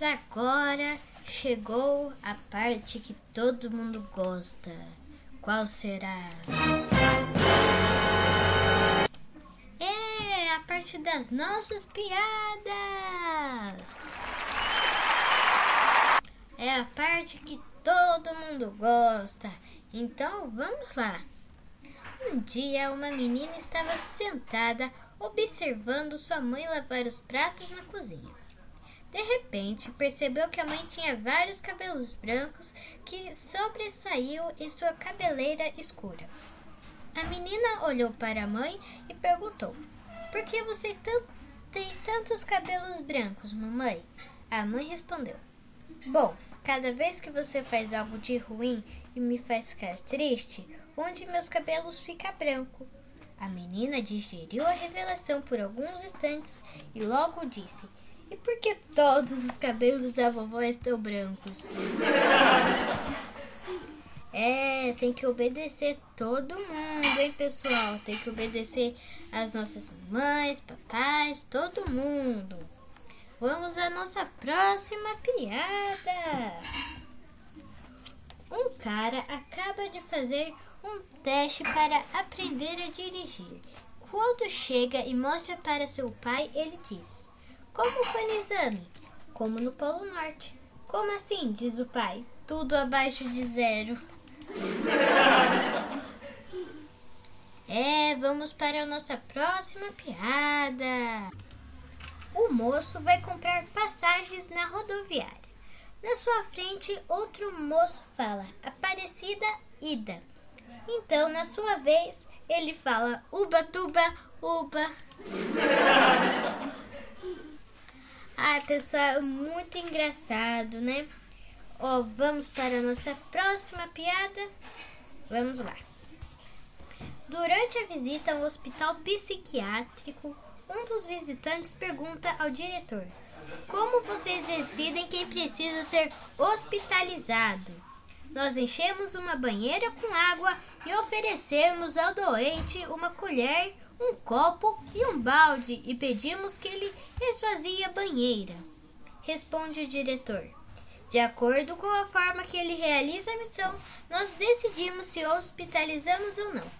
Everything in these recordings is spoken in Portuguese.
Agora chegou a parte que todo mundo gosta. Qual será? É a parte das nossas piadas. É a parte que todo mundo gosta. Então vamos lá. Um dia uma menina estava sentada observando sua mãe lavar os pratos na cozinha. De repente, percebeu que a mãe tinha vários cabelos brancos que sobressaíam em sua cabeleira escura. A menina olhou para a mãe e perguntou: Por que você tem tantos cabelos brancos, mamãe? A mãe respondeu: Bom, cada vez que você faz algo de ruim e me faz ficar triste, onde meus cabelos ficam brancos. A menina digeriu a revelação por alguns instantes e logo disse: e por que todos os cabelos da vovó estão brancos? É, tem que obedecer todo mundo, hein, pessoal? Tem que obedecer as nossas mães, papais, todo mundo. Vamos à nossa próxima piada. Um cara acaba de fazer um teste para aprender a dirigir. Quando chega e mostra para seu pai, ele diz: como foi no exame? Como no Polo Norte. Como assim? diz o pai. Tudo abaixo de zero. É, vamos para a nossa próxima piada. O moço vai comprar passagens na rodoviária. Na sua frente, outro moço fala: Aparecida ida. Então, na sua vez, ele fala: Uba, tuba, uba. Pessoal, muito engraçado, né? Ó, vamos para a nossa próxima piada. Vamos lá. Durante a visita ao hospital psiquiátrico, um dos visitantes pergunta ao diretor: Como vocês decidem quem precisa ser hospitalizado? Nós enchemos uma banheira com água e oferecemos ao doente uma colher um copo e um balde e pedimos que ele esvazie a banheira. Responde o diretor. De acordo com a forma que ele realiza a missão, nós decidimos se hospitalizamos ou não.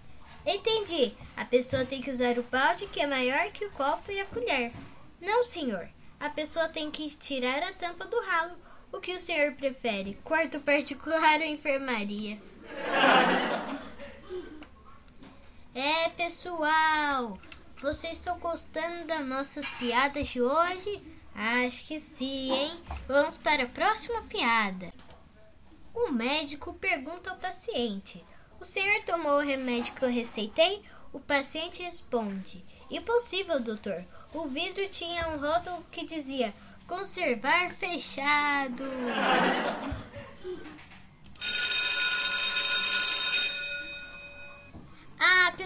Entendi. A pessoa tem que usar o balde que é maior que o copo e a colher. Não, senhor. A pessoa tem que tirar a tampa do ralo. O que o senhor prefere? Quarto particular ou enfermaria? Pessoal, vocês estão gostando das nossas piadas de hoje? Acho que sim, hein? Vamos para a próxima piada. O médico pergunta ao paciente: O senhor tomou o remédio que eu receitei? O paciente responde: Impossível, doutor. O vidro tinha um rótulo que dizia: Conservar fechado.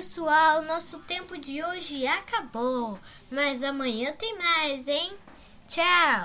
Pessoal, nosso tempo de hoje acabou, mas amanhã tem mais, hein? Tchau!